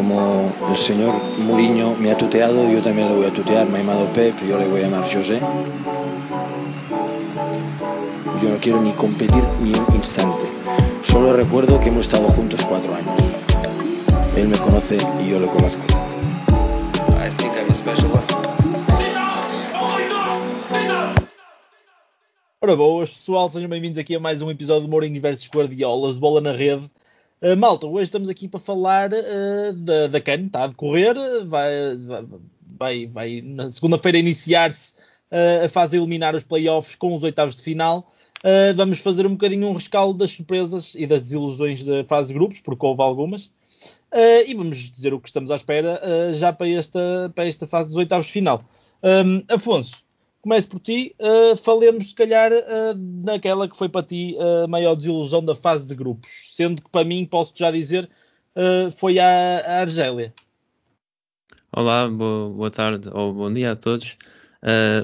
como el señor Mourinho me ha tuteado, yo también le voy a tutear. Me ha llamado Pep, yo le voy a llamar José. Yo no quiero ni competir ni un instante. Solo recuerdo que hemos estado juntos cuatro años. Él me conoce y yo lo conozco. I think I'm a special one. Ora boas, pessoal, sejam bem-vindos aqui a mais um episódio de Mourinho versus Guardiolas de Bola na Rede. Uh, malta, hoje estamos aqui para falar uh, da, da CAN, está a decorrer, vai, vai, vai na segunda-feira iniciar-se uh, a fase eliminar os playoffs com os oitavos de final. vamos fazer um bocadinho um rescaldo das surpresas e das desilusões da fase de grupos, porque houve algumas. e vamos dizer o que estamos à espera já para esta, para esta fase dos oitavos de final. Um, Afonso, Começo por ti, uh, falemos se calhar uh, naquela que foi para ti a maior desilusão da fase de grupos, sendo que para mim, posso já dizer, foi a, a, Argélia. Olá, boa, boa, tarde ou bom dia a todos.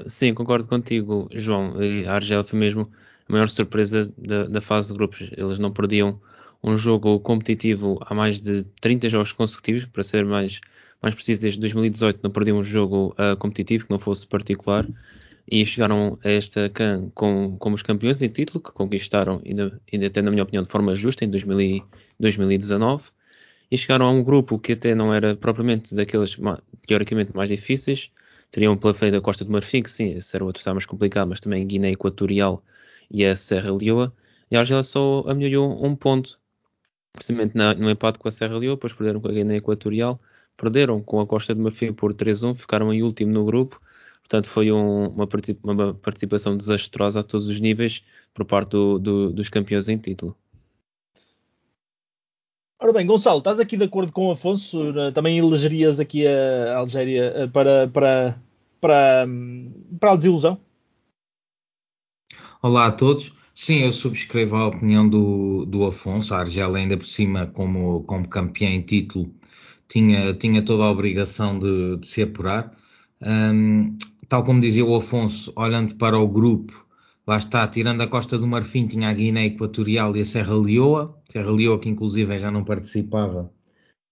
sim, concordo contigo, João. A Argélia foi mesmo a maior surpresa da, da fase de grupos. Eles não perdiam um jogo competitivo há mais de 30 jogos consecutivos, para ser mais, mais preciso, desde 2018 não perdiam um jogo competitivo que não fosse particular e chegaram a esta CAN com, como os campeões em título, que conquistaram, ainda, ainda até na minha opinião, de forma justa em 2000, 2019, e chegaram a um grupo que até não era propriamente daqueles teoricamente mais difíceis, teriam pela frente a Costa do Marfim, que sim, esse era o adversário mais complicado, mas também Guiné Equatorial e a Serra Leoa, e a Argélia só amelhou um ponto, precisamente na, no empate com a Serra Leoa, depois perderam com a Guiné Equatorial, perderam com a Costa do Marfim por 3-1, ficaram em último no grupo, Portanto, foi um, uma, uma, participação desastrosa a todos os níveis por parte do, do, dos campeões em título. Ora bem, Gonçalo, estás aqui de acordo com o Afonso? Também elegerias aqui a Algéria eh, para, para, para, para a desilusão? Olá a todos. Sim, eu subscrevo a opinião do, do Afonso. A Argélia, ainda por cima, como, como campeã em título, tinha, tinha toda a obrigação de, de se apurar. Um, tal como dizia o Afonso, olhando para o grupo, lá está, tirando a Costa do Marfim, tinha a Guiné Equatorial e a Serra Leoa, Serra Leoa que inclusive já não participava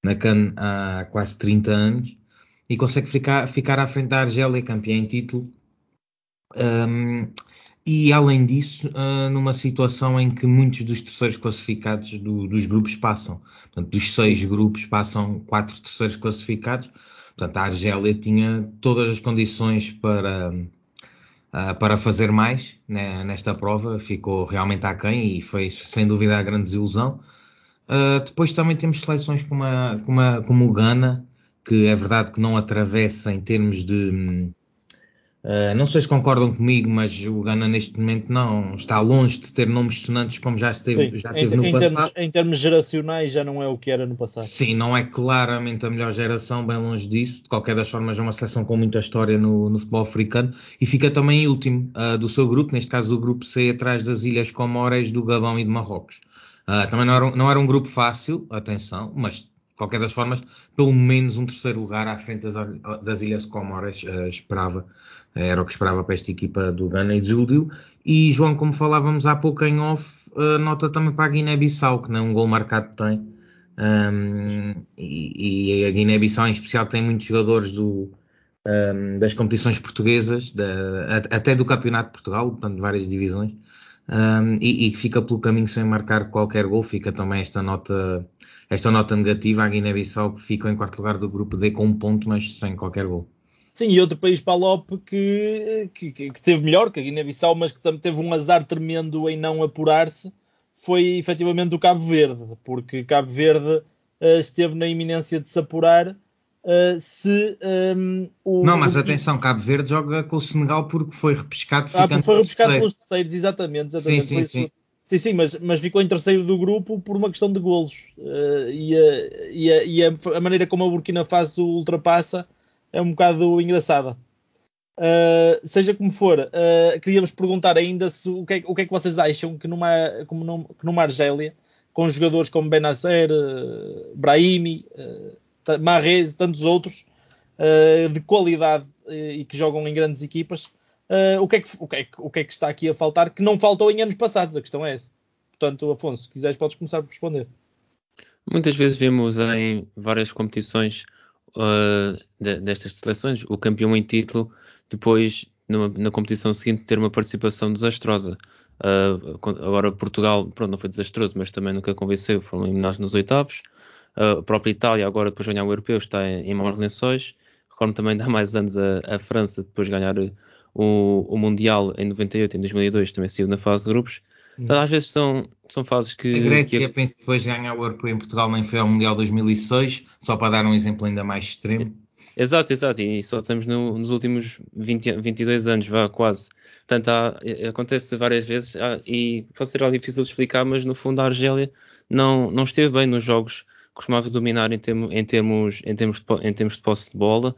na CAN há quase 30 anos, e consegue ficar, ficar à frente da Argélia, campeã em título. Um, e além disso, uh, numa situação em que muitos dos terceiros classificados do, dos grupos passam. Portanto, dos seis grupos passam quatro terceiros classificados Portanto, a Argélia tinha todas as condições para, uh, para fazer mais né, nesta prova, ficou realmente aquém e foi sem dúvida a grande desilusão. Uh, depois também temos seleções como, a, como, a, como o Ghana, que é verdade que não atravessa em termos de, Uh, não sei se concordam comigo, mas o Ghana neste momento não está longe de ter nomes sonantes como já esteve, Sim, já teve em, no em passado. Termos, em termos geracionais já não é o que era no passado. Sim, não é claramente a melhor geração, bem longe disso. De qualquer das formas é uma seleção com muita história no, no futebol africano e fica também em último uh, do seu grupo, neste caso do grupo C, atrás das Ilhas Comores, do Gabão e de Marrocos. Uh, também não era, um, não era um grupo fácil, atenção, mas de qualquer das formas, pelo menos um terceiro lugar à frente das, das Ilhas Comores uh, esperava era o que esperava para esta equipa do Ghana e desiludiu. E João, como falávamos há pouco em off, uh, nota também para a Guiné-Bissau, que nem um gol marcado tem. Um, e, e, a Guiné-Bissau em especial tem muitos jogadores do, um, das competições portuguesas, da, até do Campeonato de Portugal, portanto, várias divisões, um, e, que fica pelo caminho sem marcar qualquer gol. Fica também esta nota, esta nota negativa à Guiné-Bissau, que fica em quarto lugar do grupo D com um ponto, mas sem qualquer gol. Sim, e outro país para a Lope que, que, que teve melhor que a Guiné-Bissau, mas que também teve um azar tremendo em não apurar-se, foi efetivamente o Cabo Verde, porque Cabo Verde uh, esteve na iminência de se apurar uh, se um, ehm, o. Não, mas atenção, Cabo Verde joga com o Senegal porque foi repescado. Ah, porque foi repescado pelos terceiros, exatamente. exatamente. Sim, sim, sim. Sim, sim, mas, mas ficou em terceiro do grupo por uma questão de golos. Uh, e, a, e, a, e a, maneira como a Burkina Faso ultrapassa é um bocado engraçada. Uh, seja como for, uh, queríamos perguntar ainda se, o, que é, o que é que vocês acham que numa, como num, que numa Argélia, com jogadores como Benacer, uh, Brahimi, uh, Marrez e tantos outros, de qualidade e que jogam em grandes equipas, o, que é que, o, que é o que é que está aqui a faltar que não faltou em anos passados? A questão é essa. Portanto, Afonso, se quiseres, podes começar por responder. Muitas vezes vemos em várias competições uh, de, destas seleções o campeão em título depois numa, na competição seguinte ter uma participação desastrosa. Uh, agora Portugal, pronto, não foi desastroso, mas também nunca convenceu, foram eliminados nos oitavos. Uh, a própria Itália, agora depois de ganhar o europeu, está em, em maus lençóis. Recordo também de há mais anos a, a França, depois de ganhar o, o, Mundial em 98, em 2002, também saiu na fase de grupos. Então, às vezes são, são fases que. A Grécia, que... penso que depois de ganhar o europeu em Portugal, nem foi ao Mundial 2006, só para dar um exemplo ainda mais extremo. Exato, exato, e só estamos no, nos últimos 20, 22 anos, vá, quase. Portanto, há, acontece várias vezes há, e pode ser algo difícil de explicar, mas no fundo a Argélia não, não esteve bem nos jogos costumava dominar em, termo, em, termos, em, termos de, em termos de posse de bola.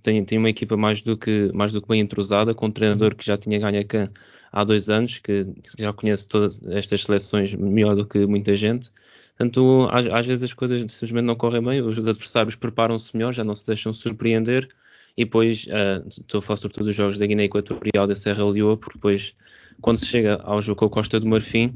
Tem, tem uma equipa mais do, que, mais do que bem entrosada, com um treinador que já tinha ganho a CAN há dois anos, que já conhece todas estas seleções melhor do que muita gente. Portanto, às, às vezes as coisas simplesmente não correm bem, os adversários preparam-se melhor, já não se deixam surpreender. E depois, uh, estou a falar sobretudo dos jogos da Guiné Equatorial da Serra Leoa, porque depois, quando se chega ao jogo com a Costa do Marfim,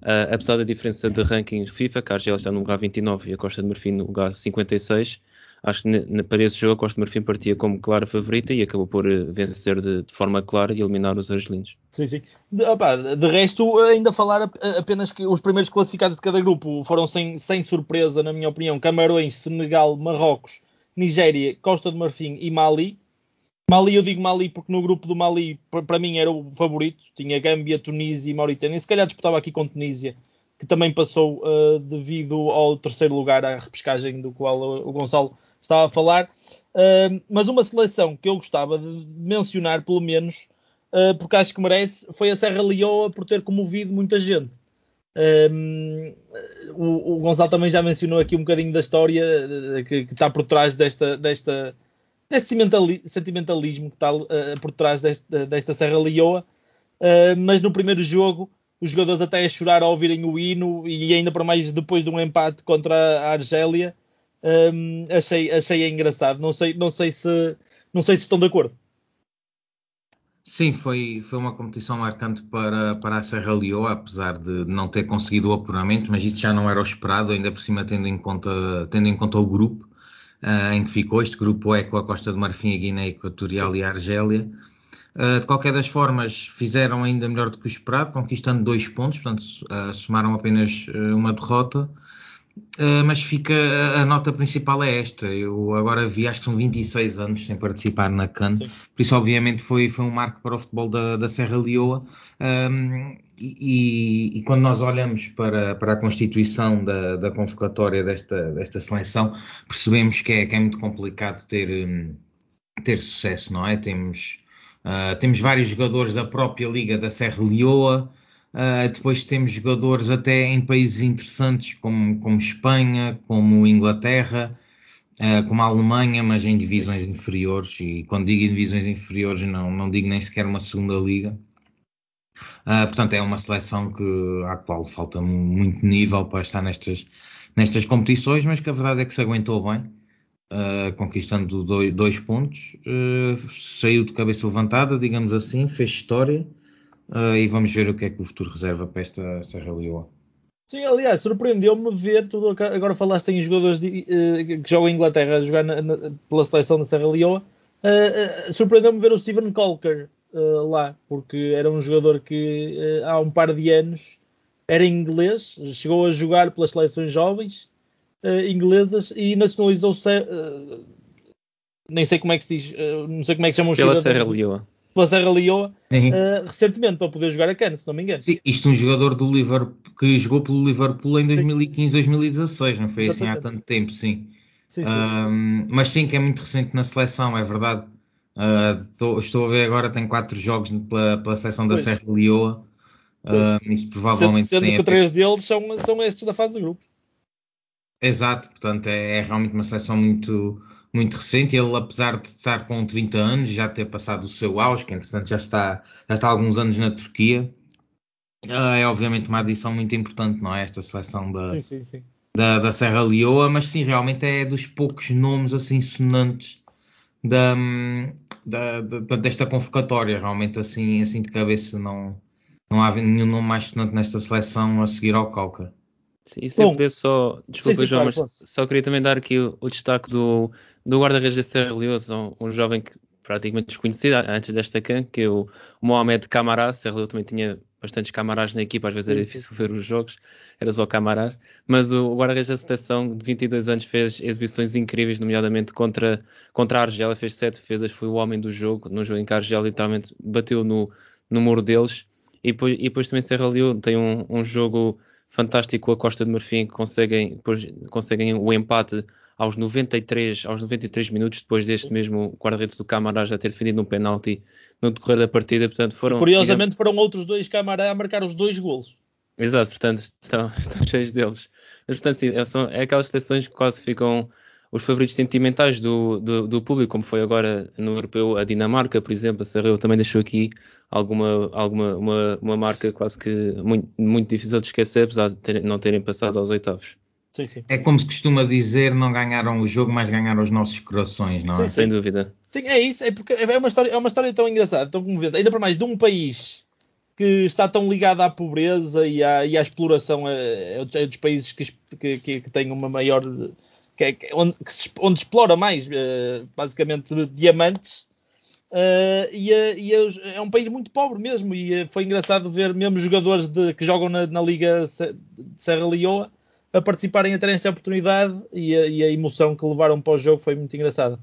Uh, apesar da diferença de ranking FIFA, que a Argélia está no lugar 29 e a Costa de Marfim no lugar 56, acho que para esse jogo Costa Marfim partia como clara favorita e acabou por uh, vencer de, de, forma clara e eliminar os argelinos. Sim, sim. De, opa, de, resto, ainda falar apenas que os primeiros classificados de cada grupo foram sem, sem surpresa, na minha opinião, Camarões, Senegal, Marrocos, Nigéria, Costa de Marfim e Mali. Mali, eu digo Mali porque no grupo do Mali, para mim, era o favorito. Tinha Gâmbia, Tunísia e Mauritânia. Se calhar disputava aqui com Tunísia, que também passou uh, devido ao terceiro lugar, à repescagem do qual o Gonçalo estava a falar. Uh, mas uma seleção que eu gostava de mencionar, pelo menos, uh, porque acho que merece, foi a Serra Leoa por ter comovido muita gente. O, o, Gonçalo também já mencionou aqui um bocadinho da história que, que está por trás desta, desta deste sentimentalismo que está uh, por trás deste, desta Serra Leoa. Uh, mas no primeiro jogo, os jogadores até a chorar ao ouvirem o hino e ainda para mais depois de um empate contra a Argélia, um, achei, achei engraçado. Não sei, não, sei se, não sei se estão de acordo. Sim, foi, foi uma competição marcante para, para a Serra Leoa, apesar de não ter conseguido o apuramento, mas isso já não era o esperado, ainda por cima tendo em conta, tendo em conta o grupo uh, em que ficou. Este grupo é com a Costa de Marfim, a Guiné Equatorial Sim. e a Argélia. Uh, de qualquer das formas, fizeram ainda melhor do que o esperado, conquistando dois pontos, portanto, uh, somaram apenas uma derrota. Uh, mas fica a nota principal é esta. Eu agora vi, acho que são 26 anos sem participar na CAN, Sim. por isso, obviamente, foi, foi um marco para o futebol da, da Serra Leoa. Um, e, e, quando nós olhamos para, para a constituição da, da convocatória desta, desta seleção, percebemos que é, que é muito complicado ter, hum, ter sucesso, não é? Temos, uh, temos vários jogadores da própria Liga da Serra Leoa, uh, depois temos jogadores até em países interessantes como, como Espanha, como Inglaterra, uh, como a Alemanha, mas em divisões inferiores. E quando digo em divisões inferiores, não, não digo nem sequer uma segunda liga. Uh, portanto, é uma seleção que, à qual falta muito nível para estar nestas, nestas competições, mas que a verdade é que se aguentou bem, uh, conquistando dois, dois pontos, uh, saiu de cabeça levantada, digamos assim, fez história, e vamos ver o que é que o futuro reserva para esta Serra Leoa. Sim, aliás, surpreendeu-me ver tudo. Agora falaste em jogadores de, que jogam em Inglaterra a jogar na, na, pela seleção da Serra Leoa. surpreendeu-me ver o Steven Colker uh, lá, porque era um jogador que uh, há um par de anos era inglês, chegou a jogar pelas seleções jovens uh, inglesas e nacionalizou-se. nem sei como é que se diz, não sei como é que chamam o Pela Serra Leoa. Pela Serra Leoa, recentemente, para poder jogar a Cannes, se não me engano. Sim, isto um jogador do Liverpool que jogou pelo Liverpool em 2015, 2016, não foi Exatamente. assim há tanto tempo, sim. Sim, sim. Um, mas sim que é muito recente na seleção, é verdade. Uh, tô, estou a ver agora, tem quatro jogos pela, pela seleção da pois. Serra Leoa. Uh, isto provavelmente sendo, sendo que três deles são, são estes da fase de grupo. Exato, portanto é, é, realmente uma seleção muito, muito recente. Ele, apesar de estar com 30 anos, já ter passado o seu auge, que entretanto já está, já está há alguns anos na Turquia, uh, é obviamente uma adição muito importante, não é? Esta seleção da, sim, sim, sim. da, da Serra Leoa, mas sim, realmente é dos poucos nomes assim sonantes da, da, da, desta convocatória. Realmente, assim, assim de cabeça, não, não há nenhum nome mais sonante nesta seleção a seguir ao Calca. E se eu Bom, puder só, desculpa sim, sim, João, claro, mas só queria também dar aqui o, o destaque do, do guarda-redes da Serra Leoa, um, um jovem que praticamente desconhecido antes desta CAN, que é o Mohamed Camará. Serra Leoa também tinha bastantes camarás na equipa, às vezes era Sim, difícil ver os jogos, era só camarás. Mas o, guarda-redes da seleção de 22 anos fez exibições incríveis, nomeadamente contra, contra a Argélia, fez sete defesas, foi o homem do jogo, no jogo em que a Argélia literalmente bateu no, no muro deles. E depois, e depois também Serra Leoa tem um, um jogo fantástico com a Costa de Marfim, que conseguem, depois, conseguem o empate aos 93, aos 93 minutos, depois deste mesmo guarda-redes do Camará já ter defendido um penalti no decorrer da partida. Portanto, foram, Curiosamente foram outros dois Camará a marcar os dois golos. Exato, portanto, estão, estão cheios deles. Mas, portanto, sim, são, é aquelas seleções que quase ficam os favoritos sentimentais do, do, do, público, como foi agora no europeu a Dinamarca, por exemplo. A Serreu também deixou aqui alguma, alguma uma, uma marca quase que muito, muito difícil de esquecer, apesar de ter, não terem passado aos oitavos. Sim, sim. É como se costuma dizer, não ganharam o jogo, mas ganharam os nossos corações, não é? Sim, Sem dúvida. Sim, é isso, é porque é uma história, é uma história tão engraçada, tão comovente, ainda para mais de um país que está tão ligado à pobreza e à, e à exploração, é, é dos países que, que, que, têm uma maior. Que é, onde, se, onde explora mais, basicamente, diamantes. Uh, e, e é, é um país muito pobre mesmo. E foi engraçado ver mesmo jogadores de, que jogam na, na Liga de Serra Leoa a participarem a terem esta oportunidade e a, e a emoção que levaram para o jogo foi muito engraçada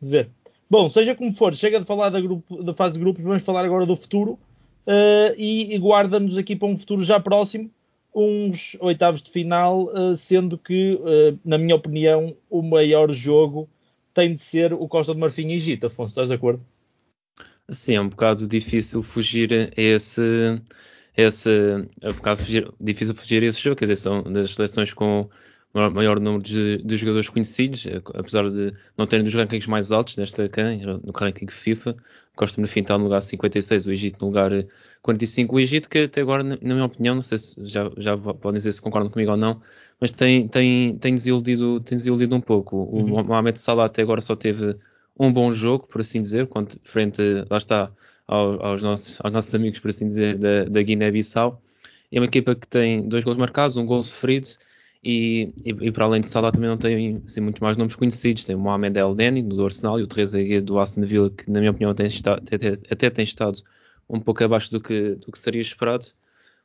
de ver. Bom, seja como for, chega de falar da, grupo, da fase de grupos, vamos falar agora do futuro uh, e, e guarda-nos aqui para um futuro já próximo uns oitavos de final, uh, sendo que, uh, na minha opinião, o maior jogo tem de ser o Costa de Marfim e Egito. Afonso, estás de acordo? Sim, é um bocado difícil fugir a esse. esse é um bocado fugir, difícil fugir a esse jogo, quer dizer, são das seleções com maior número de, de, jogadores conhecidos, apesar de não terem dos rankings mais altos nesta CAN, no ranking FIFA. Costa Marfim está no lugar 56, o Egito no lugar 45. O Egito, que até agora, na minha opinião, não sei se já, já podem dizer se concordam comigo ou não, mas tem, tem, tem, desiludido, tem desiludido um pouco. O uhum. Mohamed Salah até agora só teve um bom jogo, por assim dizer, quanto frente, lá está, aos, aos, nossos, aos nossos amigos, por assim dizer, da, da Guiné-Bissau. É uma equipa que tem dois gols marcados, um gol sofrido, e, e, e, para além de Salah também não tem assim, muito mais nomes conhecidos. Tem o Mohamed El Neni do Arsenal e o Trezeguet do Aston Villa, que na minha opinião tem estado, até, até, tem estado um pouco abaixo do que, do que seria esperado.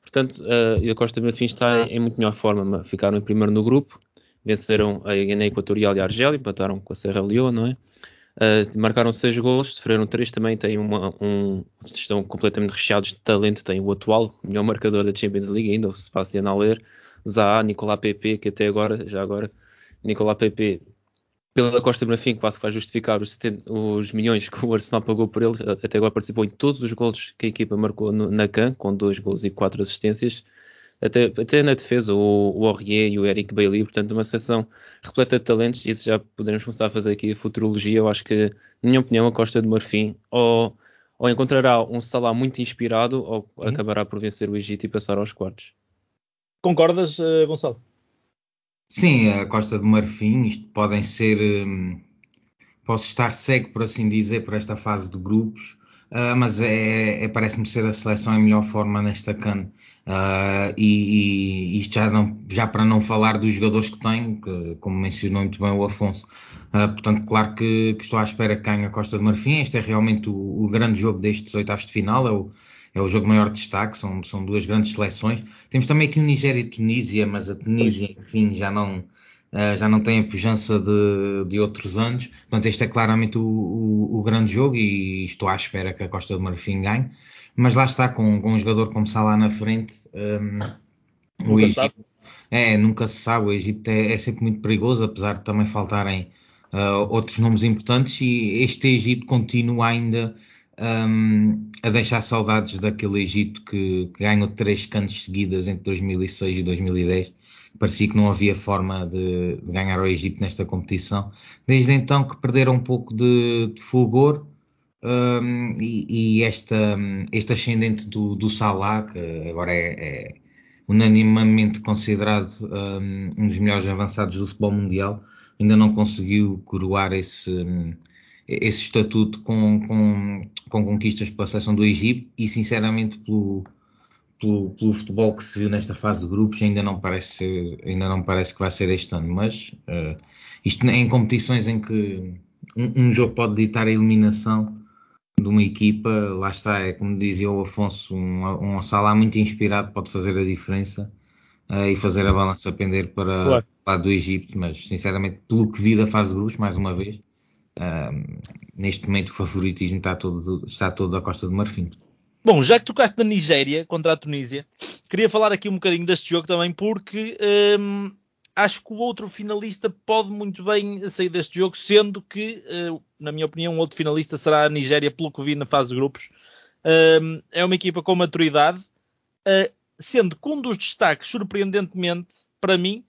Portanto, uh, a Costa Marfim está em muito melhor forma. Ficaram em primeiro no grupo, venceram a Guiné Equatorial e a Argélia, empataram com a Serra Leoa, não é? Uh, marcaram seis gols, sofreram três também. Têm uma, um, estão completamente recheados de talento. Tem o atual melhor marcador da Champions League, ainda, o Sebastián Aller. Zaha, Nicolás Pepe, que até agora, já agora, Nicolás Pepe, pela Costa do Marfim, que quase que vai justificar os, 70, os, milhões que o Arsenal pagou por ele, até agora participou em todos os gols que a equipa marcou no, na CAN, com dois gols e quatro assistências. Até, até na defesa, o, o Aurier e o Eric Bailey, portanto, uma seleção repleta de talentos. Isso já podemos começar a fazer aqui a futurologia. Eu acho que, na minha opinião, a Costa do Marfim ou, ou encontrará um Salah muito inspirado ou uhum. acabará por vencer o Egito e passar aos quartos. Concordas, uh, Gonçalo? Sim, a Costa do Marfim, isto podem ser. Um, posso estar cego, por assim dizer, por esta fase de grupos, uh, mas é, é parece-me ser a seleção em melhor forma nesta CAN. Uh, e, e, isto já, não, já para não falar dos jogadores que tem, que, como mencionou muito bem o Afonso. Uh, portanto, claro que, que, estou à espera que ganhe a Costa do Marfim. Este é realmente o, o grande jogo destes oitavos de final. É o, é o jogo de maior destaque, são, são duas grandes seleções. Temos também aqui o Nigéria e Tunísia, mas a Tunísia, enfim, já não, uh, já não tem a pujança de, de outros anos. Portanto, este é claramente o, o, o, grande jogo e estou à espera que a Costa do Marfim ganhe. Mas lá está, com, com um jogador como Salah na frente, um, o Egito, é, nunca se sabe, o Egito é, é sempre muito perigoso, apesar de também faltarem uh, outros nomes importantes, e este Egito continua ainda um, a deixar saudades daquele Egito que, que ganhou três cantos seguidas entre 2006 e 2010. Parecia que não havia forma de, de ganhar o Egito nesta competição. Desde então que perderam um pouco de, de fulgor um, e, e esta, este ascendente do, do Salah, que agora é, é unanimamente considerado um, um, dos melhores avançados do futebol mundial, ainda não conseguiu coroar esse, esse estatuto com, com, com conquistas pela seleção do Egito e sinceramente pelo, pelo, pelo, futebol que se viu nesta fase de grupos, ainda não parece, ainda não parece que vai ser este ano. Mas uh, isto em competições em que um, um, jogo pode ditar a eliminação de uma equipa, lá está, é como dizia o Afonso, um, um Salah muito inspirado pode fazer a diferença uh, e fazer a balança pender para claro. o lado do Egito. Mas sinceramente, pelo que vi da fase de grupos, mais uma vez. Uh, neste momento o favoritismo está todo, está todo da Costa do Marfim. Bom, já que tocaste na Nigéria contra a Tunísia, queria falar aqui um bocadinho deste jogo também, porque hum, acho que o outro finalista pode muito bem sair deste jogo, sendo que, uh, na minha opinião, o outro finalista será a Nigéria, pelo que vi na fase de grupos. Um, é uma equipa com maturidade, uh, sendo que um dos destaques, surpreendentemente, para mim,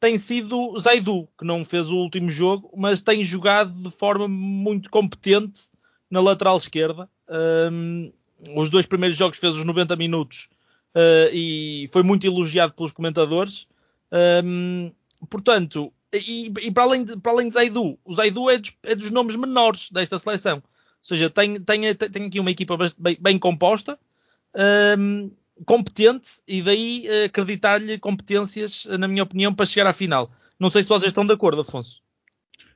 tem sido Zaidu, que não fez o último jogo, mas tem jogado de forma muito competente na lateral esquerda. Um, os dois primeiros jogos fez os 90 minutos uh, e foi muito elogiado pelos comentadores. Um, portanto, e, e, para, além de, para além de Zaidu, o Zaidu é dos, é dos nomes menores desta seleção. Ou seja, tem, tem, tem aqui uma equipa bem, bem composta, um, competente, e daí uh, acreditar-lhe competências, na minha opinião, para chegar à final. Não sei se vocês estão de acordo, Afonso.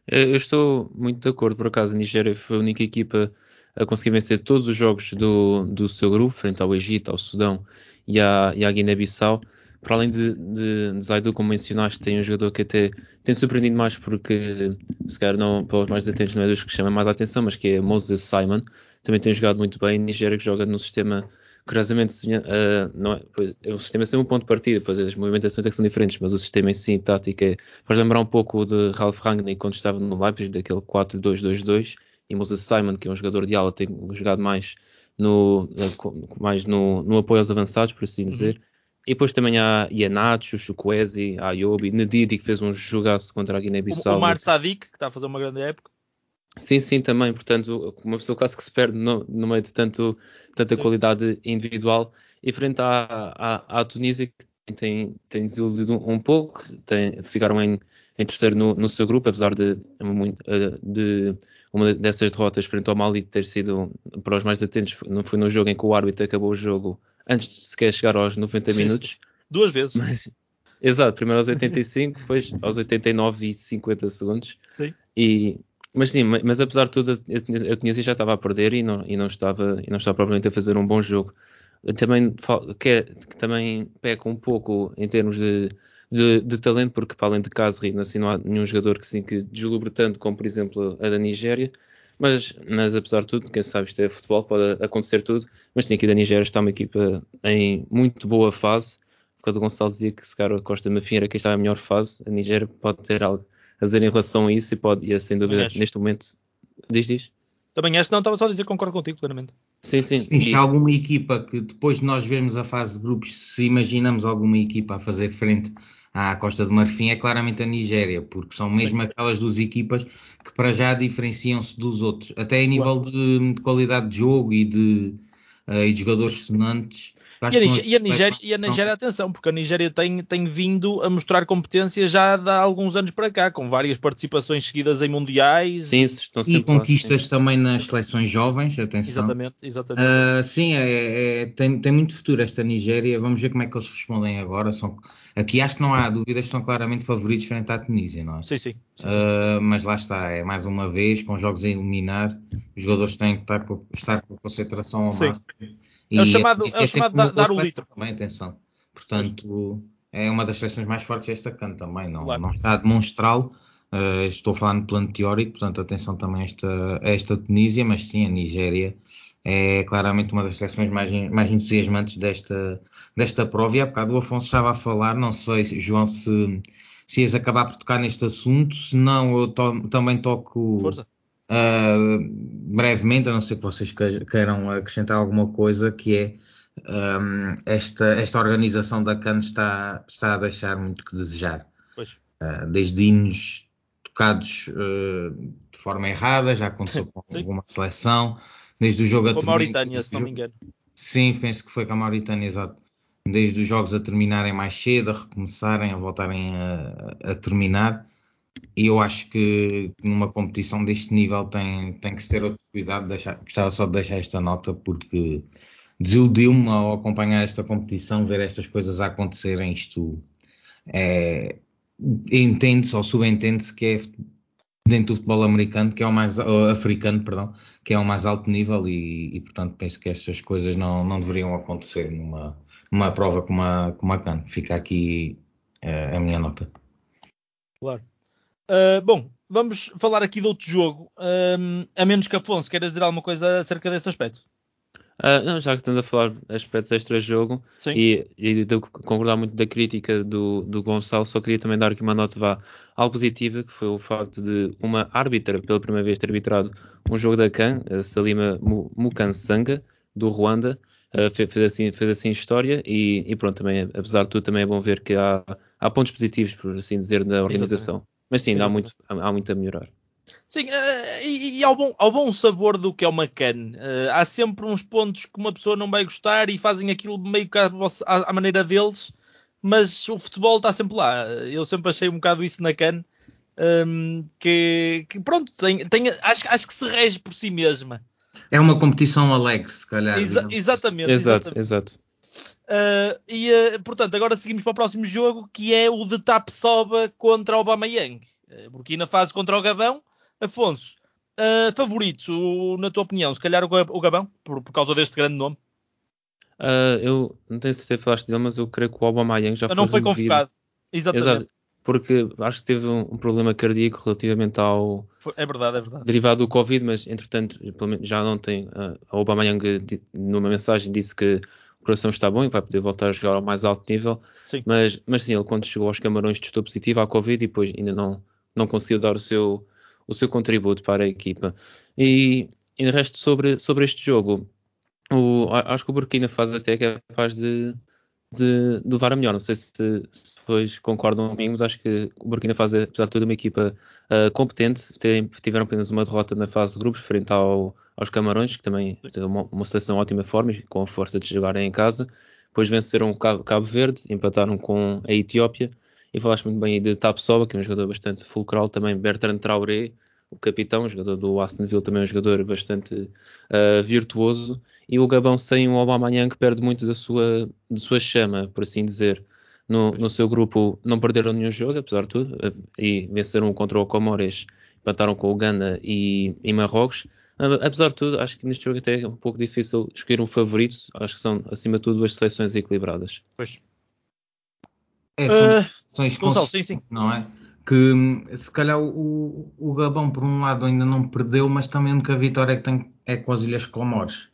Eu estou muito de acordo, por acaso. A Nigéria foi a única equipa a conseguir vencer todos os jogos do, do seu grupo, frente ao Egito, ao Sudão e à, à Guiné-Bissau. Para além de, de, de Zaidu, como mencionaste, tem um jogador que até tem surpreendido mais porque, se calhar, não, para os mais atentos, não é dos que chama mais a atenção, mas que é Moses Simon. Também tem jogado muito bem. Nigéria que joga no sistema curiosamente, uh, não é, pois, o sistema é sempre um ponto de partida, pois as movimentações é que são diferentes, mas o sistema em si, tática, é, faz lembrar um pouco de Ralph Rangnick quando estava no Leipzig, daquele 4-2-2-2, e Moses Simon, que é um jogador de ala, tem jogado mais no, mais no, no apoio aos avançados, por assim uhum. dizer. Uhum. E depois também há Ianacho, Chukwueze, Ayobi, Nedidi, que fez um jogaço contra a Guiné-Bissau. O Mar Sadik, que está a fazer uma grande época. Sim, sim, também. Portanto, uma pessoa quase que se perde no, no meio de tanto, tanta sim. qualidade individual. E frente à, à, à Tunísia, que tem, tem desiludido um pouco, tem, ficaram em, em terceiro no, no, seu grupo, apesar de, de uma dessas derrotas frente ao Mali ter sido, para os mais atentos, não foi no jogo em que o árbitro acabou o jogo antes de sequer chegar aos 90 minutos. Duas vezes. Mas, exato, primeiro aos 85, depois aos 89 e 50 segundos. Sim. E, mas sim, mas, apesar de tudo, a Tunísia já estava a perder e não, e não, estava, e não estava propriamente a fazer um bom jogo. Também, que, que também peca um pouco em termos de de, de, talento, porque para além de Casri, assim, não há nenhum jogador que, assim, que deslubre tanto como, por exemplo, a da Nigéria. Mas, mas apesar de tudo, quem sabe isto é futebol, pode acontecer tudo. Mas sim, aqui da Nigéria está uma equipa em muito boa fase. Quando o Gonçalo dizia que se calhar a Costa Mafia era quem está em melhor fase, a Nigéria pode ter algo a dizer em relação a isso e pode, e é, sem dúvida, neste momento. Diz, diz. Também acho, não, estava só a dizer, concordo contigo plenamente. Sim, sim. sim se há alguma equipa que depois de nós vermos a fase de grupos, se imaginamos alguma equipa a fazer frente à Costa de Marfim é claramente a Nigéria, porque são mesmo Sim. aquelas duas equipas que para já diferenciam-se dos outros, até em nível de, de, qualidade de jogo e de, uh, e de jogadores sonantes. E a, Nigéria, e, a Nigéria, e a Nigéria, atenção, porque a Nigéria tem, tem vindo a mostrar competência já há alguns anos para cá, com várias participações seguidas em mundiais. Sim, estão e conquistas lá, também nas seleções jovens, atenção. Exatamente, exatamente. Uh, sim, é, é, tem, tem muito futuro esta Nigéria, vamos ver como é que eles respondem agora. São, aqui acho que não há dúvidas, são claramente favoritos frente à Tunísia, não é? Sim, sim. sim, uh, mas lá está, é mais uma vez, com jogos a eliminar, os jogadores têm que estar, estar com concentração ao máximo é o chamado, é, é o chamado dar, dar o litro. Também, atenção. Portanto, é uma das seleções mais fortes desta canto também. Não, claro. não está a demonstrá-lo. Uh, estou falando de plano teórico, portanto, atenção também a esta, a esta Tunísia, mas sim, a Nigéria é claramente uma das seleções mais, mais entusiasmantes desta, desta prova. E há bocado o Afonso estava a falar, não sei, João, se, se ias acabar por tocar neste assunto, se não, eu to, também toco. Força. Uh, brevemente, a não ser que vocês queiram acrescentar alguma coisa, que é um, esta, esta organização da CAN está, está a deixar muito que desejar. Uh, desde hinos tocados uh, de forma errada, já aconteceu com alguma seleção, desde o jogo com a Mauritânia, se não me engano. Sim, penso que foi com a Mauritânia, exato. Desde os jogos a terminarem mais cedo, a recomeçarem, a voltarem a, a terminar. E eu acho que numa competição deste nível tem, tem que ter outro cuidado. Deixar, gostava só de deixar esta nota porque desiludiu-me ao acompanhar esta competição, ver estas coisas a acontecerem. Isto é, entende-se ou subentende-se que é dentro do futebol americano, que é o mais africano, perdão, que é o mais alto nível e, e portanto penso que estas coisas não, não deveriam acontecer numa, numa prova como a, como a CAN. Fica aqui uh, a minha nota. Claro. Uh, bom, vamos falar aqui de outro jogo, um, a menos que Afonso queiras dizer alguma coisa acerca deste aspecto. Uh, não, já que estamos a falar aspectos extra-jogo e, e de concordar muito da crítica do, do Gonçalo, só queria também dar aqui uma nota vá, algo positiva, que foi o facto de uma árbitra, pela primeira vez, ter arbitrado um jogo da CAN, a Salima Mukansanga, do Ruanda, uh, fez, assim, fez assim história e, e, pronto, também, apesar de tudo, também é bom ver que há, há pontos positivos, por assim dizer, na organização. Mas sim, há muito, há, há muito a melhorar. Sim, uh, e, e ao, bom, ao bom sabor do que é uma can. Uh, há sempre uns pontos que uma pessoa não vai gostar e fazem aquilo meio que à, à, maneira deles, mas o futebol está sempre lá. Eu sempre achei um bocado isso na can. Um, ehm, que, que, pronto, tem, tem, acho, acho que se rege por si mesma. É uma competição alegre, se calhar. Exa exatamente. Exato, exatamente. exato. Uh, e uh, portanto, agora seguimos para o próximo jogo que é o de Tapsoba contra o Obama Young. Uh, Burkina Faso contra o Gabão. Afonso, uh, favorito, na tua opinião, se calhar o Gabão, por, por causa deste grande nome? Eu não tenho certeza se falaste dele, mas eu creio que o Obama Young já foi. Não foi convocado. Exatamente. Exato, porque acho que teve um, um, problema cardíaco relativamente ao. É verdade, é verdade. Derivado do Covid, mas entretanto já não tem. Uh, a Obama Young, numa mensagem, disse que o coração está bom e vai poder voltar a jogar ao mais alto nível. Sim. Mas, mas sim, ele quando chegou aos Camarões testou positivo à Covid e depois ainda não, não conseguiu dar o seu o seu contributo para a equipa. E, e de resto, sobre, sobre este jogo, o, acho que o Burkina faz até que é capaz de, de, de levar a melhor. Não sei se, se depois concordam comigo, mas acho que o Burkina faz, apesar de tudo, uma equipa uh, competente. Tem, tiveram apenas uma derrota na fase de grupos, frente ao, aos Camarões, que também tem uma, uma seleção ótima forma e com a força de jogarem em casa. Depois venceram o Cabo, Cabo Verde, empataram com a Etiópia e falaste muito bem de Tapsoba, que é um jogador bastante fulcral, também Bertrand Traoré, o capitão, jogador do Aston Villa, também é um jogador bastante uh, virtuoso, e o Gabão sem o Aubameyang que perde muito da sua, da sua chama, por assim dizer. No, no seu grupo não perderam nenhum jogo, apesar de tudo, uh, e venceram contra o Comores, empataram com o Ghana e, e Marrocos. Uh, apesar de tudo, acho que neste jogo até é um pouco difícil escolher um favorito. Acho que são, acima de tudo, duas seleções equilibradas. Pois. É, são, uh, são Gonçalo, sim, sim. não é? Que se calhar o, o Gabão, por um lado, ainda não perdeu, mas também a única vitória que tem é com as Ilhas Comores.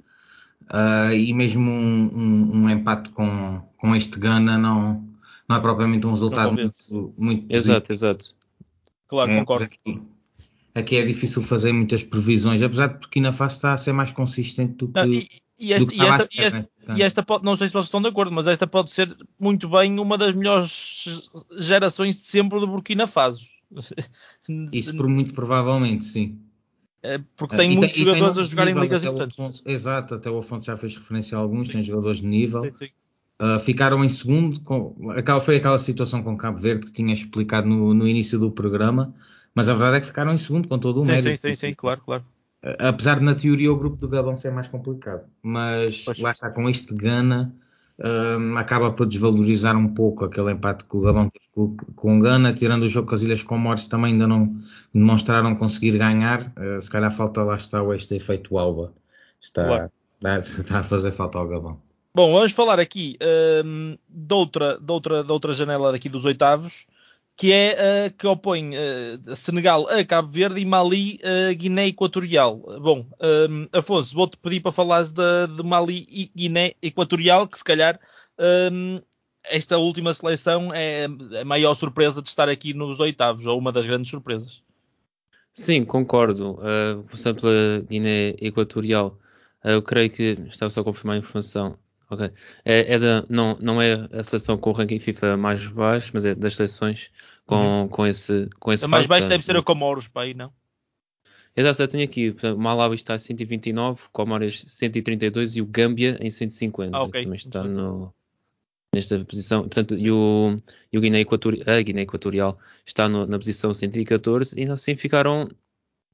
Uh, e mesmo um, um, um, empate com, com este Gana não, não é propriamente um resultado muito, muito Exato, exato. Claro, é, concordo. Aqui, é difícil fazer muitas previsões, apesar de Burkina Faso está a ser mais consistente do que. Não, e, e, este, e, esta, e, esta, e, esta, pode, não sei se vocês estão de acordo, mas esta pode ser muito bem uma das melhores gerações de sempre do Burkina Faso. Isso por muito provavelmente, sim. É porque tem uh, muitos tem, jogadores tem a jogar em ligas importantes. Afonso, exato, até o Afonso já fez referência a alguns, sim. tem jogadores de nível. Sim, sim. Uh, ficaram em segundo, com, aquela, foi aquela situação com Cabo Verde que tinha explicado no, no, início do programa, mas a verdade é que ficaram em segundo com todo o sim, mérito. Sim, sim, sim, claro, claro. Apesar de na teoria o grupo do Gabão ser mais complicado, mas pois. lá está com este Gana um, acaba por desvalorizar um pouco aquele empate que o Gabão teve com, com o Gana, tirando o jogo com as Ilhas Comores também ainda não demonstraram conseguir ganhar, uh, se calhar falta lá está o este efeito Alba, está, claro. está a fazer falta ao Gabão. Bom, vamos falar aqui um, de, outra, de, outra, de outra janela daqui dos oitavos, que é uh, que opõe uh, Senegal a Cabo Verde e Mali a Guiné Equatorial. Bom, um, ehm, Afonso, vou-te pedir para falares de, de, Mali e Guiné Equatorial, que se calhar um, esta última seleção é a maior surpresa de estar aqui nos oitavos, ou uma das grandes surpresas. Sim, concordo. Uh, por exemplo, a Guiné Equatorial, uh, eu creio que, estava só a confirmar a informação, ok, é, é da, não, não é a seleção com o ranking FIFA mais baixo, mas é das seleções com, uhum. com esse com esse A mais baixo deve ser a Comoros, para aí, não? Exato, eu tenho aqui, o Malawi está a 129, Comoros 132 e o Gâmbia em 150. Ah, okay. Também está no, nesta posição. Portanto, e o, e o Guiné Equatorial, a Guiné Equatorial está no, na posição 114 e assim ficaram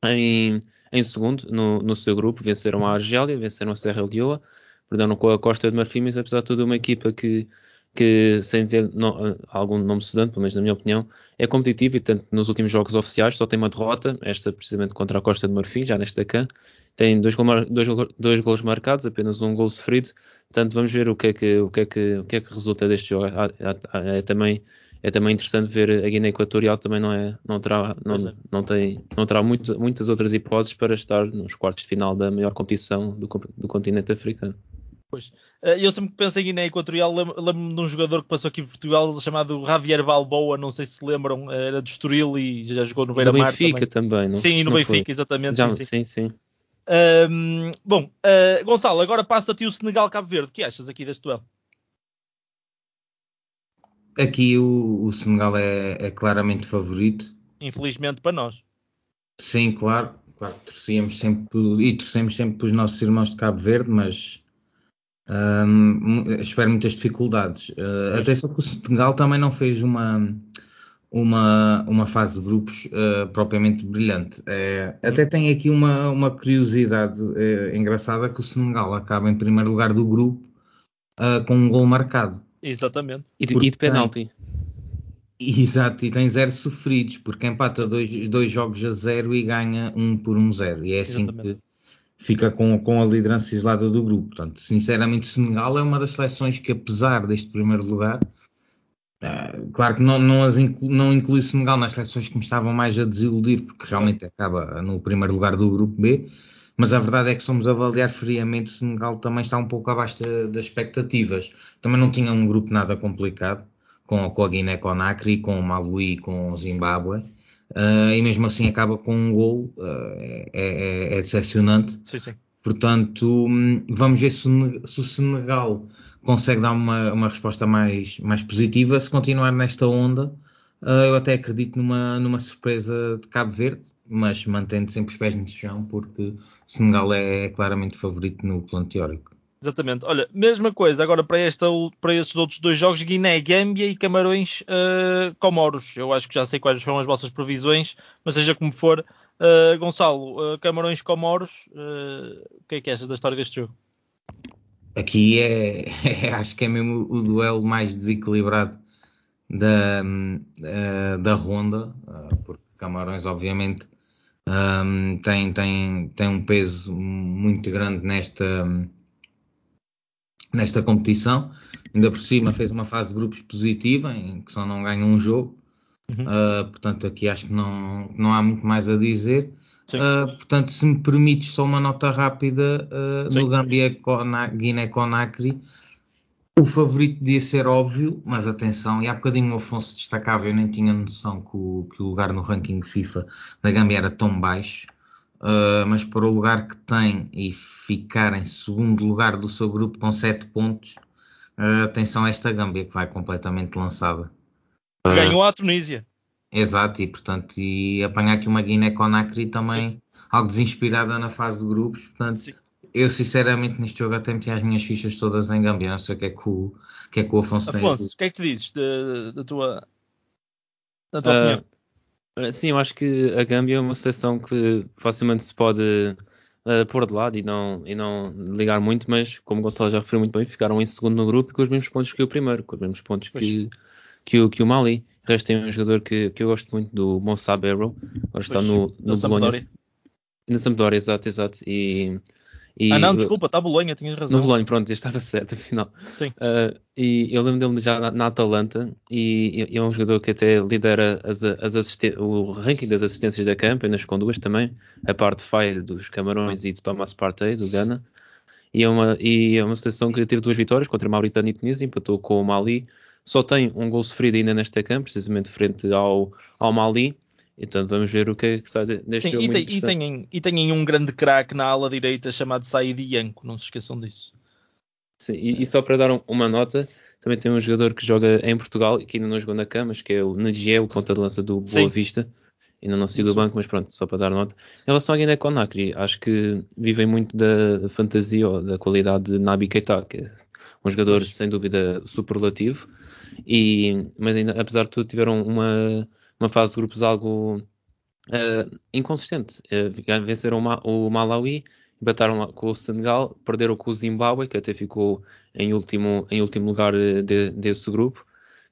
em, em segundo no, no seu grupo. Venceram a Argélia, venceram a Serra Leoa, perderam com a Costa de Marfim, mas apesar de tudo uma equipa que, que sem ter não, algum nome estudante, pelo menos na minha opinião, é competitiva e tanto nos últimos jogos oficiais só tem uma derrota, esta precisamente contra a Costa de Marfim, já nesta CAN, tem dois, dois, dois gols marcados, apenas um gol sofrido, portanto vamos ver o que é que, o que, é que, o que, é que resulta deste jogo. É também é também interessante ver a Guiné Equatorial também não é não terá não, é. não tem não terá muito, muitas outras hipóteses para estar nos quartos de final da maior competição do, do continente africano. Pois. Eh, eu sempre que penso em Guiné Equatorial lembro-me de um jogador que passou aqui por Portugal chamado Javier Balboa, não sei se se lembram, era de Estoril e já jogou no Beira-Mar. No Benfica também, também não, Sim, no não Benfica, foi. exatamente. Já, sim, sim. sim. Um, bom, uh, Gonçalo, agora passo a ti o Senegal-Cabo Verde. O que achas aqui deste duelo? Aqui o, o Senegal é, é, claramente favorito. Infelizmente para nós. Sim, claro. Claro torcíamos sempre e torcemos sempre para os nossos irmãos de Cabo Verde, mas um, espero muitas dificuldades. Uh, atenção que o Senegal também não fez uma, uma, uma fase de grupos uh, propriamente brilhante. É, até tem aqui uma, uma curiosidade uh, engraçada que o Senegal acaba em primeiro lugar do grupo com um gol marcado. Exatamente. E de, e de penalti. Exato, e tem zero sofridos, porque empata dois, dois jogos a zero e ganha um por um zero. E é assim Exatamente. que fica com, com a liderança isolada do grupo. Portanto, sinceramente, Senegal é uma das seleções que, apesar deste primeiro lugar, uh, claro que não, não, as inclu, não inclui Senegal nas seleções que me estavam mais a desiludir, porque realmente acaba no primeiro lugar do grupo B, mas a verdade é que somos avaliar friamente, o Senegal também está um pouco abaixo das expectativas. Também não tinha um grupo nada complicado, com, com a Guiné-Conakry, com o Malawi, com o Zimbábue, uh, e mesmo assim acaba com um gol, uh, é, é, é, decepcionante. Sim, sim. Portanto, hum, vamos ver se, se, o Senegal consegue dar uma, uma resposta mais, mais positiva. Se continuar nesta onda, uh, eu até acredito numa, numa surpresa de Cabo Verde, mas mantendo sempre os pés no chão, porque Senegal é, é claramente favorito no plano teórico. Exatamente. Olha, mesma coisa agora para, esta, para estes outros dois jogos, Guiné, Gâmbia e Camarões, uh, Comoros. Eu acho que já sei quais são as vossas previsões, mas seja como for, uh, Gonçalo, uh, Camarões, Comoros, o que é que achas da história deste jogo? Aqui é, é, acho que é mesmo o duelo mais desequilibrado da, da ronda, porque Camarões, obviamente, um, tem, tem, tem um peso muito grande nesta, nesta competição. Ainda por cima fez uma fase de grupos positiva, em que só não ganha um jogo. Uhum. Uh, portanto, aqui acho que não, não há muito mais a dizer. Uh, portanto, se me permites só uma nota rápida uh, no Gambia Guiné-Conakry, o favorito podia ser óbvio, mas atenção, e há bocadinho o Afonso destacava, eu nem tinha noção que o, que o lugar no ranking FIFA da Gambia era tão baixo, uh, mas para o lugar que tem e ficar em segundo lugar do seu grupo com 7 pontos, uh, atenção a esta Gambia que vai completamente lançada. Ganhou a Tunísia. Exato, e portanto, e apanhar aqui uma Guiné-Conakry também, sim, sim. algo desinspirada na fase de grupos, portanto... Sim eu sinceramente neste jogo até meti as minhas fichas todas em Gambia. Não sei o que é que o, que é que o Afonso tem. Afonso, o que é que tu dizes da tua, da tua uh, opinião? Sim, eu acho que a Gambia é uma seleção que facilmente se pode uh, pôr de lado e não, e não ligar muito, mas como o Gonçalo já referiu muito bem, ficaram em segundo no grupo com os mesmos pontos que o primeiro, com os mesmos pontos que, que, o, que o Mali. O resto tem um jogador que, que eu gosto muito do Moussa Barrow, agora está no, no Bolonha. Na Sampdoria, exato, exato. E e, ah, não, desculpa, está Bolonha, tinhas razão. No Bolonha, pronto, estava certo, afinal. Sim. Uh, e eu lembro dele já na, na Atalanta e, e, é um jogador que até lidera as, as o ranking das assistências da campo, apenas com duas também, a parte falha dos Camarões e de Thomas Partey, do Ghana. E é, uma, e é uma seleção que teve duas vitórias contra a Mauritânia e Tunísia, empatou com o Mali. Só tem um gol sofrido ainda nesta campo, precisamente frente ao, ao Mali. Então vamos ver o que é que sai deste Sim, jogo. E, tem, e, têm, um grande craque na ala direita chamado Said Yanko, não se esqueçam disso. Sim, e, e, só para dar um, uma nota, também tem um jogador que joga em Portugal e que ainda não jogou na Camas, que é o Nagiel, o ponta de lança do Boa Sim. Vista. Ainda não saiu do banco, mas pronto, só para dar nota. Em relação à Guiné-Conakry, acho que vivem muito da fantasia ou da qualidade de Nabi Keita, que é um jogador sem dúvida superlativo, e, mas ainda, apesar de tudo tiveram uma uma fase de grupos algo uh, inconsistente. Uh, venceram o, Ma o Malawi empataram com o Senegal, perderam com o Zimbábue, que até ficou em último, em último lugar de, desse grupo.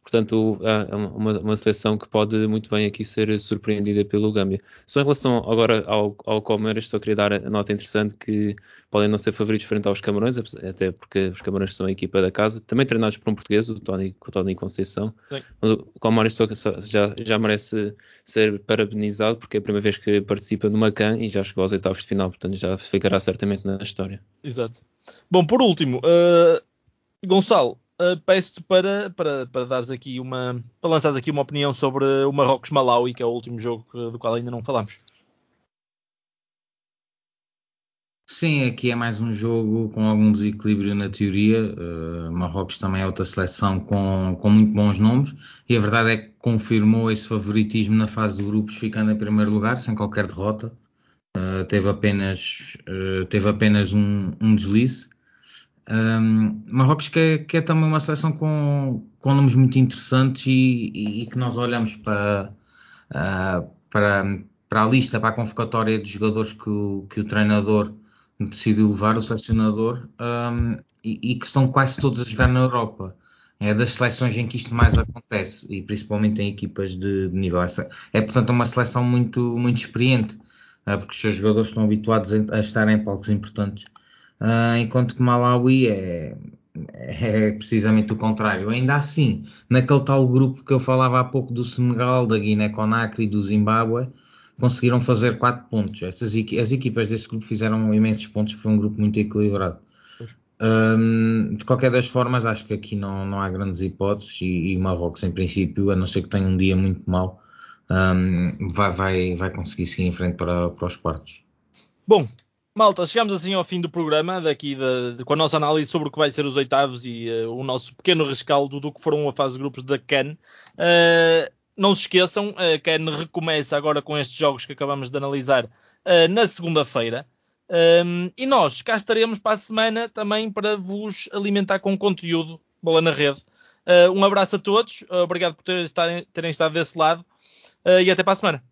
Portanto, é uma, uma, seleção que pode muito bem aqui ser surpreendida pelo Gâmbia. Só em relação agora ao, ao só queria dar a nota interessante que podem não ser favoritos frente aos Camarões, até porque os Camarões são a equipa da casa, também treinados por um português, o Tony, o Tony Conceição. O Comeras já, já merece ser parabenizado porque é a primeira vez que participa numa CAN e já chegou aos oitavos de final, portanto já ficará certamente na história. Exato. Bom, por último, uh, Gonçalo, uh, peço-te para, para, para dares aqui uma. para lançares aqui uma opinião sobre o Marrocos-Malawi, que é o último jogo do qual ainda não falamos. Sim, aqui é mais um jogo com algum desequilíbrio na teoria. Uh, Marrocos também é outra seleção com, com muito bons nomes e a verdade é que confirmou esse favoritismo na fase de grupos, ficando em primeiro lugar, sem qualquer derrota. Uh, teve apenas, uh, teve apenas um, um deslize. Um, Marrocos que é, que é, também uma seleção com, com nomes muito interessantes e, e, e que nós olhamos para, uh, para, para a lista, para a convocatória de jogadores que o, que o treinador decidiu levar, o selecionador, um, e, e, que estão quase todos a jogar na Europa. É das seleções em que isto mais acontece, e principalmente em equipas de, de nível. É, portanto, uma seleção muito, muito experiente, uh, porque os seus jogadores estão habituados a, a estar em palcos importantes uh, enquanto que Malawi é, é precisamente o contrário. Ainda assim, naquele tal grupo que eu falava há pouco do Senegal, da Guiné-Conakry e do Zimbábue, conseguiram fazer 4 pontos. Essas, as equipas desse grupo fizeram imensos pontos, foi um grupo muito equilibrado. Um, de qualquer das formas, acho que aqui não, não há grandes hipóteses e, e Marrocos, em princípio, a não ser que tenha um dia muito mau, um, vai, vai, vai conseguir seguir em frente para, para os quartos. Bom, Malta, chegamos assim ao fim do programa, daqui de, de, com a nossa análise sobre o que vai ser os oitavos e uh, o nosso pequeno rescaldo do que foram a fase de grupos da CAN. Uh, não se esqueçam, a CAN recomeça agora com estes jogos que acabamos de analisar uh, na segunda-feira. Um, e nós cá estaremos para a semana também para vos alimentar com conteúdo, bola na rede. um abraço a todos, obrigado por terem, terem estado desse lado e até para a semana.